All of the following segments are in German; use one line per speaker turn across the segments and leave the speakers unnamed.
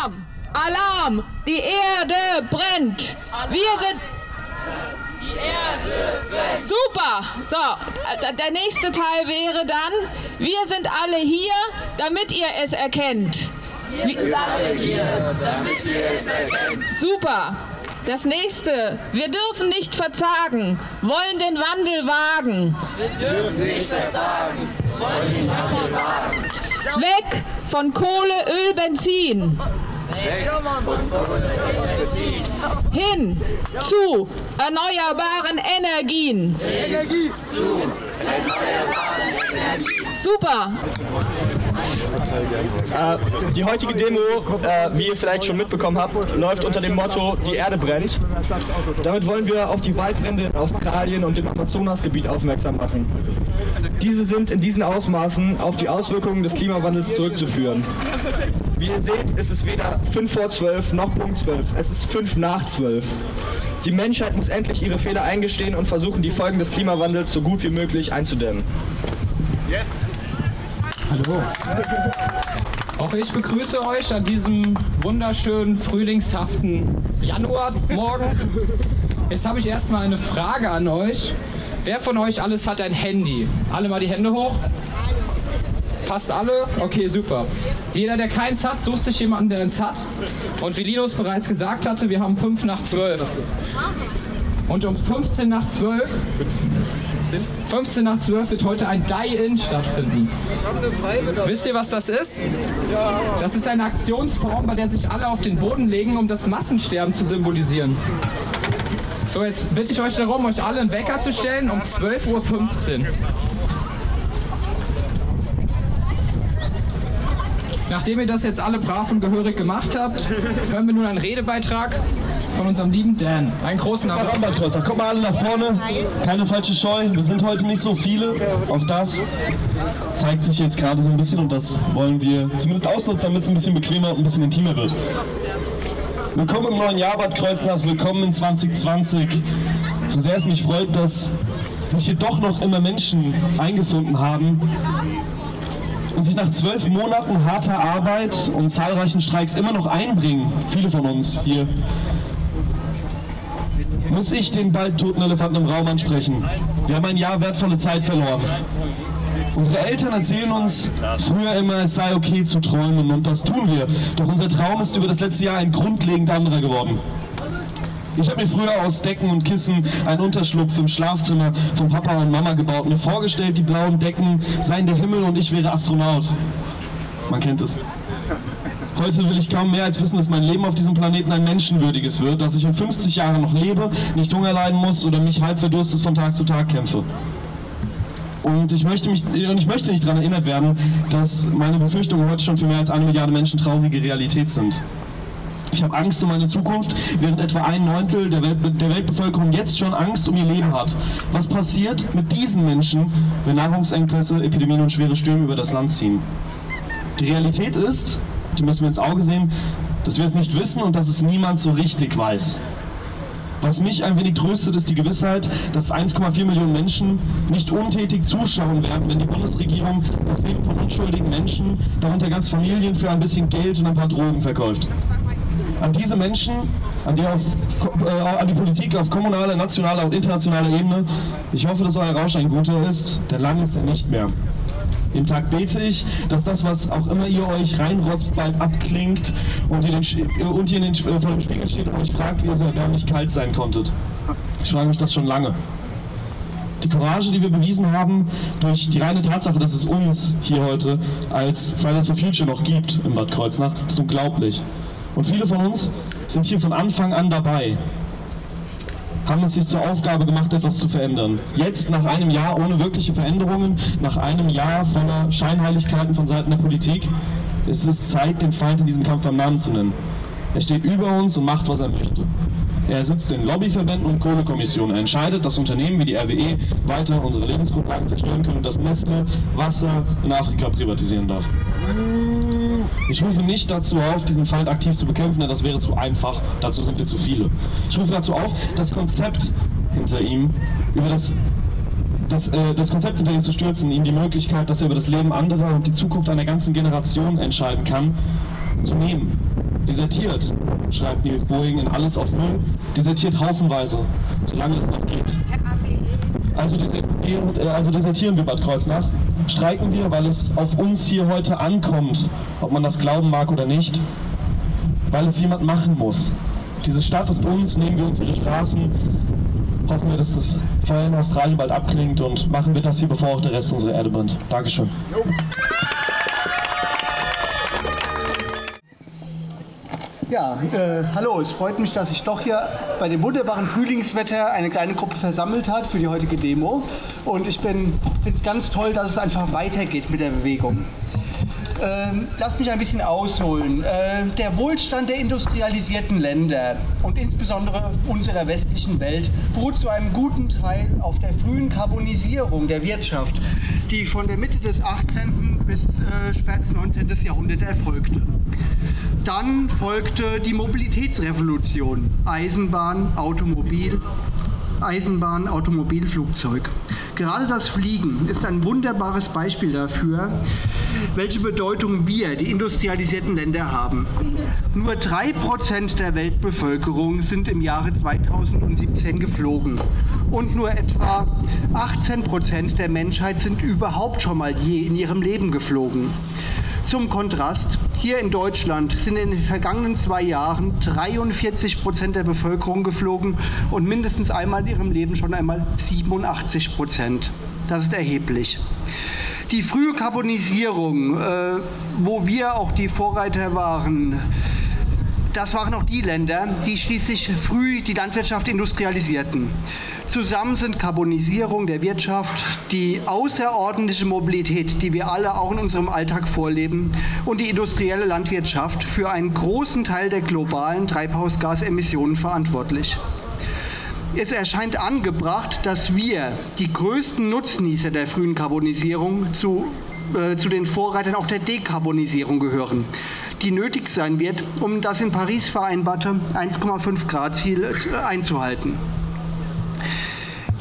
Alarm! Alarm! Die Erde brennt! Wir sind.
Die Erde brennt!
Super! So, der nächste Teil wäre dann, wir sind alle hier, damit ihr es erkennt.
Wir sind alle hier, damit ihr es erkennt.
Super! Das nächste, wir dürfen nicht verzagen, wollen den Wandel wagen.
Wir dürfen nicht verzagen, wollen den Wandel wagen.
Weg von Kohle, Öl, Benzin. Hin zu erneuerbaren Energien.
Energie zu erneuerbaren Energien.
Super.
Äh, die heutige Demo, äh, wie ihr vielleicht schon mitbekommen habt, läuft unter dem Motto Die Erde brennt. Damit wollen wir auf die Waldbrände in Australien und dem Amazonasgebiet aufmerksam machen. Diese sind in diesen Ausmaßen auf die Auswirkungen des Klimawandels zurückzuführen. Wie ihr seht, ist es weder 5 vor 12 noch Punkt 12. Es ist 5 nach 12. Die Menschheit muss endlich ihre Fehler eingestehen und versuchen, die Folgen des Klimawandels so gut wie möglich einzudämmen.
Hallo. Auch ich begrüße euch an diesem wunderschönen frühlingshaften Januarmorgen. Jetzt habe ich erstmal eine Frage an euch. Wer von euch alles hat ein Handy? Alle mal die Hände hoch. Fast alle? Okay, super. Jeder, der keins hat, sucht sich jemanden, der eins hat. Und wie Linus bereits gesagt hatte, wir haben 5 nach 12. Und um 15 nach 12 15 nach 12 wird heute ein Die-In stattfinden. Wisst ihr, was das ist? Das ist eine Aktionsform, bei der sich alle auf den Boden legen, um das Massensterben zu symbolisieren. So, jetzt bitte ich euch darum, euch alle einen Wecker zu stellen um 12.15 Uhr. Nachdem ihr das jetzt alle brav und gehörig gemacht habt, hören wir nun einen Redebeitrag von unserem lieben Dan. Einen großen Applaus.
Armbandkreuzer, kommt mal alle nach vorne. Keine falsche Scheu. Wir sind heute nicht so viele. Auch das zeigt sich jetzt gerade so ein bisschen und das wollen wir zumindest ausnutzen, damit es ein bisschen bequemer und ein bisschen intimer wird. Willkommen im neuen Jahr Bad Kreuznach, willkommen in 2020. So sehr es mich freut, dass sich hier doch noch immer Menschen eingefunden haben und sich nach zwölf Monaten harter Arbeit und zahlreichen Streiks immer noch einbringen, viele von uns hier, muss ich den bald toten Elefanten im Raum ansprechen. Wir haben ein Jahr wertvolle Zeit verloren. Unsere Eltern erzählen uns früher immer, es sei okay zu träumen und das tun wir. Doch unser Traum ist über das letzte Jahr ein grundlegend anderer geworden. Ich habe mir früher aus Decken und Kissen einen Unterschlupf im Schlafzimmer von Papa und Mama gebaut. Mir vorgestellt, die blauen Decken seien der Himmel und ich wäre Astronaut. Man kennt es. Heute will ich kaum mehr als wissen, dass mein Leben auf diesem Planeten ein menschenwürdiges wird, dass ich in 50 Jahren noch lebe, nicht Hunger leiden muss oder mich halb verdurstet von Tag zu Tag kämpfe. Und ich möchte, mich, und ich möchte nicht daran erinnert werden, dass meine Befürchtungen heute schon für mehr als eine Milliarde Menschen traurige Realität sind. Ich habe Angst um meine Zukunft, während etwa ein Neuntel der, Welt, der Weltbevölkerung jetzt schon Angst um ihr Leben hat. Was passiert mit diesen Menschen, wenn Nahrungsengpässe, Epidemien und schwere Stürme über das Land ziehen? Die Realität ist, die müssen wir ins Auge sehen, dass wir es nicht wissen und dass es niemand so richtig weiß. Was mich ein wenig tröstet, ist die Gewissheit, dass 1,4 Millionen Menschen nicht untätig zuschauen werden, wenn die Bundesregierung das Leben von unschuldigen Menschen, darunter ganz Familien, für ein bisschen Geld und ein paar Drogen verkauft. An diese Menschen, an die, auf, äh, an die Politik auf kommunaler, nationaler und internationaler Ebene, ich hoffe, dass euer Rausch ein guter ist, denn lang ist er nicht mehr. Jeden Tag bete ich, dass das, was auch immer ihr euch reinrotzt, bald abklingt und ihr, den, und ihr den, äh, vor dem Spiegel steht und euch fragt, wie ihr so erbärmlich kalt sein konntet. Ich frage mich das schon lange. Die Courage, die wir bewiesen haben, durch die reine Tatsache, dass es uns hier heute als Fridays for Future noch gibt in Bad Kreuznach, ist unglaublich. Und viele von uns sind hier von Anfang an dabei haben es sich zur Aufgabe gemacht, etwas zu verändern. Jetzt, nach einem Jahr ohne wirkliche Veränderungen, nach einem Jahr voller Scheinheiligkeiten von Seiten der Politik, ist es Zeit, den Feind in diesem Kampf beim Namen zu nennen. Er steht über uns und macht, was er möchte. Er sitzt in Lobbyverbänden und Kohlekommissionen. Er entscheidet, dass Unternehmen wie die RWE weiter unsere Lebensgrundlagen zerstören können und dass Nestle Wasser in Afrika privatisieren darf. Ich rufe nicht dazu auf, diesen Feind aktiv zu bekämpfen, denn das wäre zu einfach. Dazu sind wir zu viele. Ich rufe dazu auf, das Konzept hinter ihm, über das das, äh, das Konzept hinter ihm zu stürzen, ihm die Möglichkeit, dass er über das Leben anderer und die Zukunft einer ganzen Generation entscheiden kann, zu nehmen. desertiert, schreibt Niels Boeing in Alles auf Null, desertiert haufenweise, solange es noch geht. Also, desertieren, äh, also desertieren wir Bad Kreuznach, streiken wir, weil es auf uns hier heute ankommt, ob man das glauben mag oder nicht, weil es jemand machen muss. Diese Stadt ist uns, nehmen wir uns ihre Straßen, hoffen wir, dass das Feuer in Australien bald abklingt und machen wir das hier, bevor auch der Rest unserer Erde brennt. Dankeschön.
Ja, äh, hallo, es freut mich, dass sich doch hier bei dem wunderbaren Frühlingswetter eine kleine Gruppe versammelt hat für die heutige Demo. Und ich finde es ganz toll, dass es einfach weitergeht mit der Bewegung. Ähm, lasst mich ein bisschen ausholen. Äh, der Wohlstand der industrialisierten Länder und insbesondere unserer westlichen Welt beruht zu einem guten Teil auf der frühen Karbonisierung der Wirtschaft, die von der Mitte des 18. bis äh, spätes 19. Jahrhundert erfolgte. Dann folgte die Mobilitätsrevolution, Eisenbahn, Automobil, Eisenbahn, Automobil, Flugzeug. Gerade das Fliegen ist ein wunderbares Beispiel dafür, welche Bedeutung wir, die industrialisierten Länder, haben. Nur 3% der Weltbevölkerung sind im Jahre 2017 geflogen und nur etwa 18% der Menschheit sind überhaupt schon mal je in ihrem Leben geflogen. Zum Kontrast, hier in Deutschland sind in den vergangenen zwei Jahren 43 Prozent der Bevölkerung geflogen und mindestens einmal in ihrem Leben schon einmal 87 Prozent. Das ist erheblich. Die frühe Karbonisierung, äh, wo wir auch die Vorreiter waren, das waren auch die Länder, die schließlich früh die Landwirtschaft industrialisierten. Zusammen sind Karbonisierung der Wirtschaft, die außerordentliche Mobilität, die wir alle auch in unserem Alltag vorleben, und die industrielle Landwirtschaft für einen großen Teil der globalen Treibhausgasemissionen verantwortlich. Es erscheint angebracht, dass wir, die größten Nutznießer der frühen Karbonisierung, zu, äh, zu den Vorreitern auch der Dekarbonisierung gehören die nötig sein wird, um das in Paris vereinbarte 1,5 Grad Ziel äh, einzuhalten.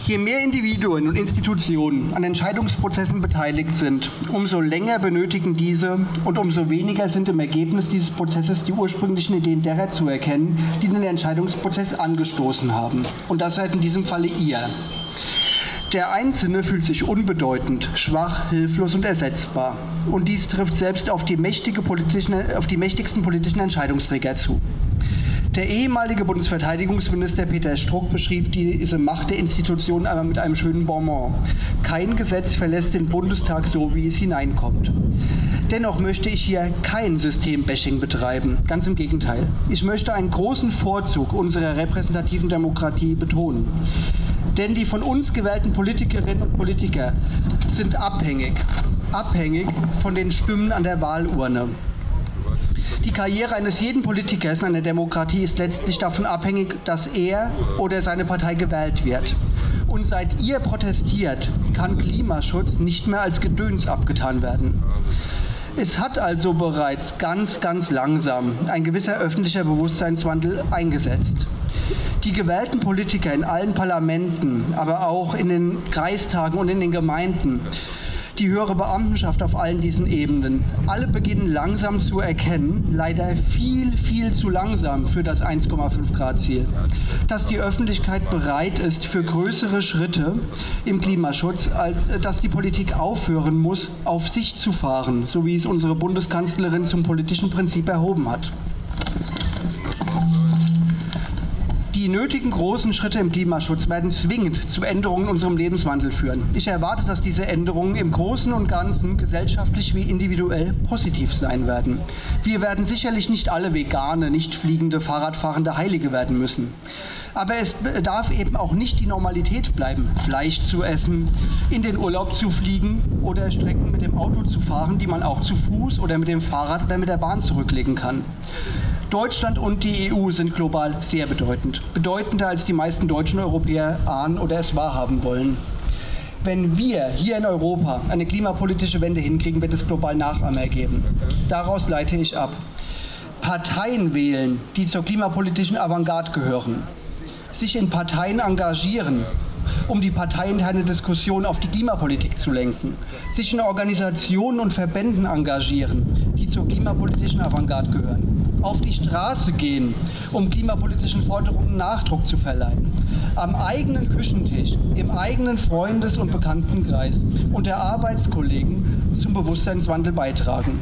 Je mehr Individuen und Institutionen an Entscheidungsprozessen beteiligt sind, umso länger benötigen diese und umso weniger sind im Ergebnis dieses Prozesses die ursprünglichen Ideen derer zu erkennen, die den Entscheidungsprozess angestoßen haben. Und das seid in diesem Falle ihr. Der Einzelne fühlt sich unbedeutend, schwach, hilflos und ersetzbar. Und dies trifft selbst auf die, politischen, auf die mächtigsten politischen Entscheidungsträger zu. Der ehemalige Bundesverteidigungsminister Peter Struck beschrieb diese Macht der Institutionen einmal mit einem schönen Bonbon. Kein Gesetz verlässt den Bundestag so, wie es hineinkommt. Dennoch möchte ich hier kein Systembashing betreiben. Ganz im Gegenteil. Ich möchte einen großen Vorzug unserer repräsentativen Demokratie betonen. Denn die von uns gewählten Politikerinnen und Politiker sind abhängig, abhängig von den Stimmen an der Wahlurne. Die Karriere eines jeden Politikers in einer Demokratie ist letztlich davon abhängig, dass er oder seine Partei gewählt wird. Und seit ihr protestiert, kann Klimaschutz nicht mehr als Gedöns abgetan werden. Es hat also bereits ganz, ganz langsam ein gewisser öffentlicher Bewusstseinswandel eingesetzt. Die gewählten Politiker in allen Parlamenten, aber auch in den Kreistagen und in den Gemeinden die höhere Beamtenschaft auf allen diesen Ebenen. Alle beginnen langsam zu erkennen, leider viel, viel zu langsam für das 1,5 Grad Ziel, dass die Öffentlichkeit bereit ist für größere Schritte im Klimaschutz, als dass die Politik aufhören muss, auf sich zu fahren, so wie es unsere Bundeskanzlerin zum politischen Prinzip erhoben hat. Die nötigen großen Schritte im Klimaschutz werden zwingend zu Änderungen in unserem Lebenswandel führen. Ich erwarte, dass diese Änderungen im Großen und Ganzen gesellschaftlich wie individuell positiv sein werden. Wir werden sicherlich nicht alle vegane, nicht fliegende, Fahrradfahrende Heilige werden müssen. Aber es darf eben auch nicht die Normalität bleiben, Fleisch zu essen, in den Urlaub zu fliegen oder Strecken mit dem Auto zu fahren, die man auch zu Fuß oder mit dem Fahrrad oder mit der Bahn zurücklegen kann. Deutschland und die EU sind global sehr bedeutend. Bedeutender als die meisten deutschen Europäer ahnen oder es wahrhaben wollen. Wenn wir hier in Europa eine klimapolitische Wende hinkriegen, wird es global Nachahmer geben. Daraus leite ich ab. Parteien wählen, die zur klimapolitischen Avantgarde gehören. Sich in Parteien engagieren, um die parteiinterne Diskussion auf die Klimapolitik zu lenken. Sich in Organisationen und Verbänden engagieren, die zur klimapolitischen Avantgarde gehören auf die Straße gehen, um klimapolitischen Forderungen Nachdruck zu verleihen. Am eigenen Küchentisch, im eigenen Freundes- und Bekanntenkreis und der Arbeitskollegen zum Bewusstseinswandel beitragen.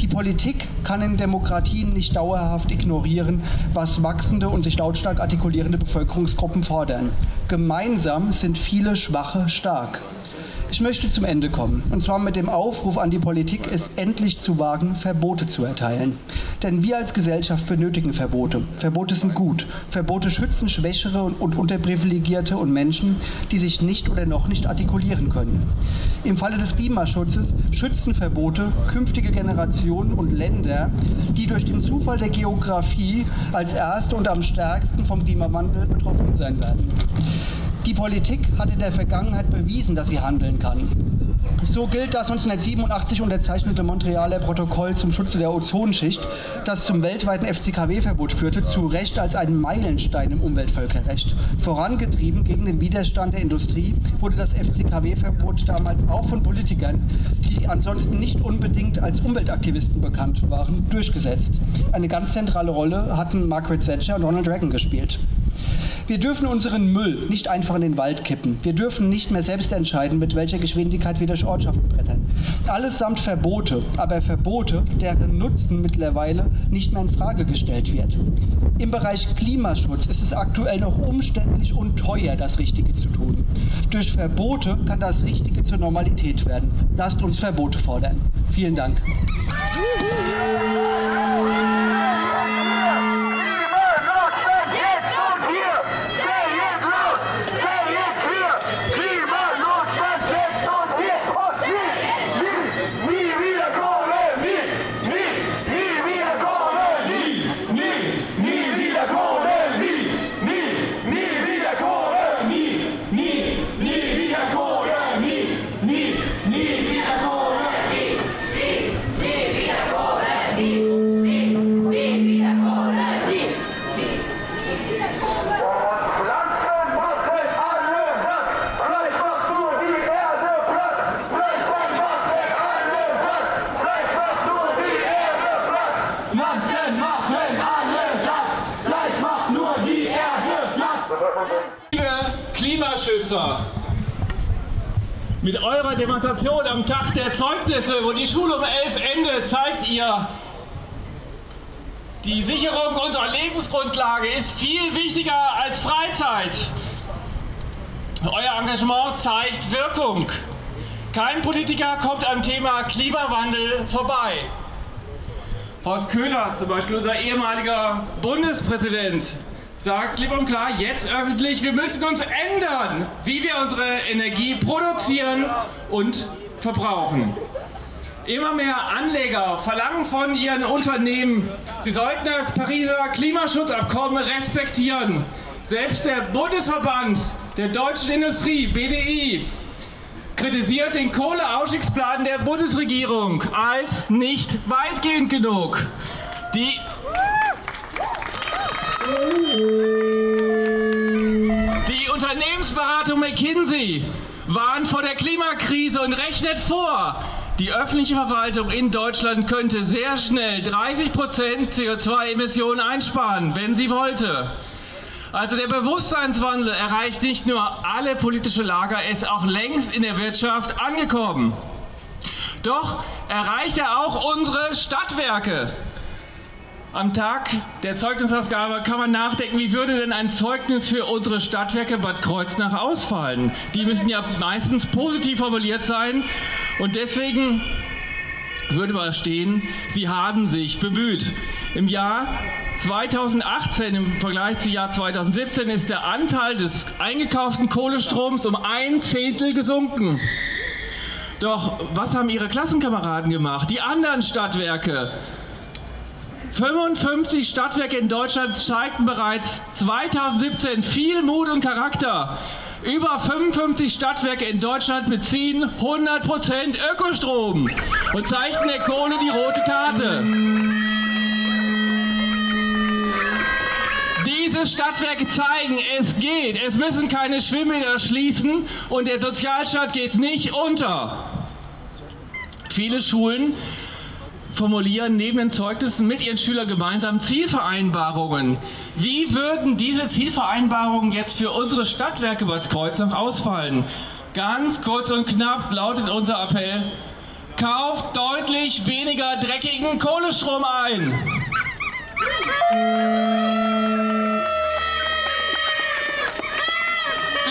Die Politik kann in Demokratien nicht dauerhaft ignorieren, was wachsende und sich lautstark artikulierende Bevölkerungsgruppen fordern. Gemeinsam sind viele Schwache stark. Ich möchte zum Ende kommen, und zwar mit dem Aufruf an die Politik, es endlich zu wagen, Verbote zu erteilen. Denn wir als Gesellschaft benötigen Verbote. Verbote sind gut. Verbote schützen Schwächere und Unterprivilegierte und Menschen, die sich nicht oder noch nicht artikulieren können. Im Falle des Klimaschutzes schützen Verbote künftige Generationen und Länder, die durch den Zufall der Geografie als erste und am stärksten vom Klimawandel betroffen sein werden. Die Politik hat in der Vergangenheit bewiesen, dass sie handeln kann. So gilt das 1987 unterzeichnete Montrealer Protokoll zum Schutze der Ozonschicht, das zum weltweiten FCKW-Verbot führte, zu Recht als ein Meilenstein im Umweltvölkerrecht. Vorangetrieben gegen den Widerstand der Industrie wurde das FCKW-Verbot damals auch von Politikern, die ansonsten nicht unbedingt als Umweltaktivisten bekannt waren, durchgesetzt. Eine ganz zentrale Rolle hatten Margaret Thatcher und Ronald Reagan gespielt. Wir dürfen unseren Müll nicht einfach in den Wald kippen. Wir dürfen nicht mehr selbst entscheiden, mit welcher Geschwindigkeit wir durch Ortschaften brettern. Allesamt Verbote, aber Verbote, deren Nutzen mittlerweile nicht mehr in Frage gestellt wird. Im Bereich Klimaschutz ist es aktuell noch umständlich und teuer, das Richtige zu tun. Durch Verbote kann das Richtige zur Normalität werden. Lasst uns Verbote fordern. Vielen Dank.
Klimaschützer, mit eurer Demonstration am Tag der Zeugnisse, wo die Schule um elf endet, zeigt ihr, die Sicherung unserer Lebensgrundlage ist viel wichtiger als Freizeit. Euer Engagement zeigt Wirkung. Kein Politiker kommt am Thema Klimawandel vorbei. Horst Köhler, zum Beispiel unser ehemaliger Bundespräsident, sagt klipp und klar jetzt öffentlich, wir müssen uns ändern, wie wir unsere Energie produzieren und verbrauchen. Immer mehr Anleger verlangen von ihren Unternehmen, sie sollten das Pariser Klimaschutzabkommen respektieren. Selbst der Bundesverband der deutschen Industrie, BDI, kritisiert den Kohleausstiegsplan der Bundesregierung als nicht weitgehend genug. Die die Unternehmensberatung McKinsey warnt vor der Klimakrise und rechnet vor, die öffentliche Verwaltung in Deutschland könnte sehr schnell 30% CO2-Emissionen einsparen, wenn sie wollte. Also der Bewusstseinswandel erreicht nicht nur alle politische Lager, er ist auch längst in der Wirtschaft angekommen. Doch erreicht er auch unsere Stadtwerke. Am Tag der Zeugnisausgabe kann man nachdenken, wie würde denn ein Zeugnis für unsere Stadtwerke Bad Kreuznach ausfallen? Die müssen ja meistens positiv formuliert sein und deswegen würde mal stehen, sie haben sich bemüht. Im Jahr 2018 im Vergleich zu Jahr 2017 ist der Anteil des eingekauften Kohlestroms um ein Zehntel gesunken. Doch was haben Ihre Klassenkameraden gemacht? Die anderen Stadtwerke? 55 Stadtwerke in Deutschland zeigten bereits 2017 viel Mut und Charakter. Über 55 Stadtwerke in Deutschland beziehen 100% Ökostrom und zeichnen der Kohle die rote Karte. Diese Stadtwerke zeigen, es geht. Es müssen keine Schwimmbäder schließen und der Sozialstaat geht nicht unter. Viele Schulen formulieren neben den Zeugnissen mit ihren Schülern gemeinsam Zielvereinbarungen. Wie würden diese Zielvereinbarungen jetzt für unsere Stadtwerke Bad Kreuznach ausfallen? Ganz kurz und knapp lautet unser Appell, kauft deutlich weniger dreckigen Kohlestrom ein.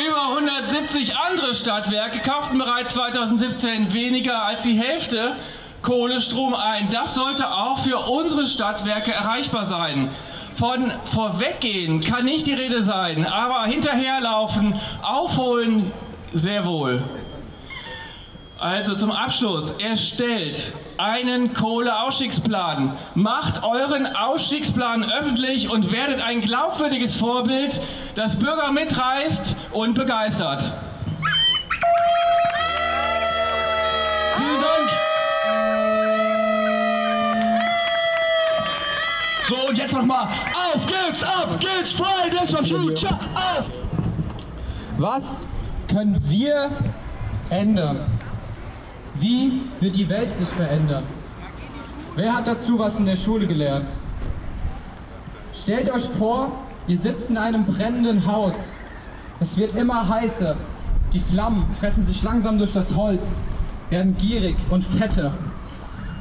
Über 170 andere Stadtwerke kauften bereits 2017 weniger als die Hälfte Kohlestrom ein. Das sollte auch für unsere Stadtwerke erreichbar sein. Von vorweggehen kann nicht die Rede sein, aber hinterherlaufen, aufholen sehr wohl. Also zum Abschluss, erstellt einen Kohleausstiegsplan. Macht euren Ausstiegsplan öffentlich und werdet ein glaubwürdiges Vorbild, das Bürger mitreißt und begeistert.
So, und jetzt nochmal. Auf geht's, ab geht's, Fridays for Future, auf!
Was können wir ändern? Wie wird die Welt sich verändern? Wer hat dazu was in der Schule gelernt? Stellt euch vor, ihr sitzt in einem brennenden Haus. Es wird immer heißer. Die Flammen fressen sich langsam durch das Holz, werden gierig und fetter.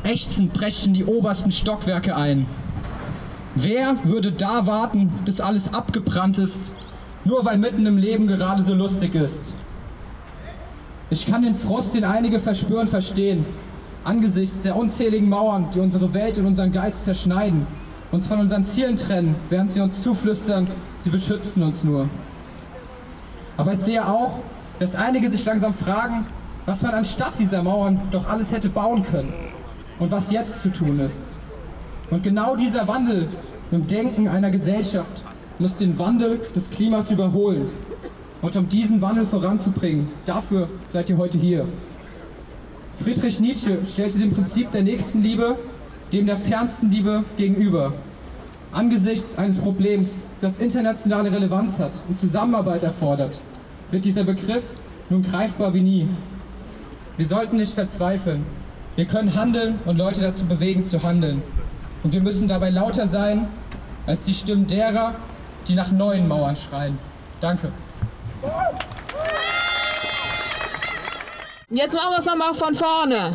Ächzend brechen die obersten Stockwerke ein. Wer würde da warten, bis alles abgebrannt ist, nur weil mitten im Leben gerade so lustig ist? Ich kann den Frost, den einige verspüren, verstehen. Angesichts der unzähligen Mauern, die unsere Welt und unseren Geist zerschneiden, uns von unseren Zielen trennen, während sie uns zuflüstern, sie beschützen uns nur. Aber ich sehe auch, dass einige sich langsam fragen, was man anstatt dieser Mauern doch alles hätte bauen können und was jetzt zu tun ist. Und genau dieser Wandel im Denken einer Gesellschaft muss den Wandel des Klimas überholen. Und um diesen Wandel voranzubringen, dafür seid ihr heute hier. Friedrich Nietzsche stellte dem Prinzip der Nächstenliebe dem der fernsten Liebe gegenüber. Angesichts eines Problems, das internationale Relevanz hat und Zusammenarbeit erfordert, wird dieser Begriff nun greifbar wie nie. Wir sollten nicht verzweifeln. Wir können handeln und Leute dazu bewegen zu handeln. Und wir müssen dabei lauter sein als die Stimmen derer, die nach neuen Mauern schreien. Danke.
Jetzt machen wir es nochmal von vorne.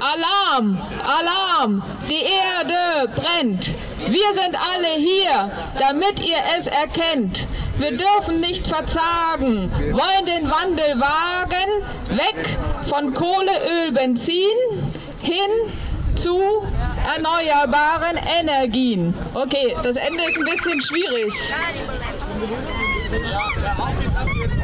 Alarm! Alarm! Die Erde brennt! Wir sind alle hier, damit ihr es erkennt. Wir dürfen nicht verzagen, wollen den Wandel wagen, weg von Kohle, Öl, Benzin, hin zu erneuerbaren Energien. Okay, das Ende ist ein bisschen schwierig.
Okay,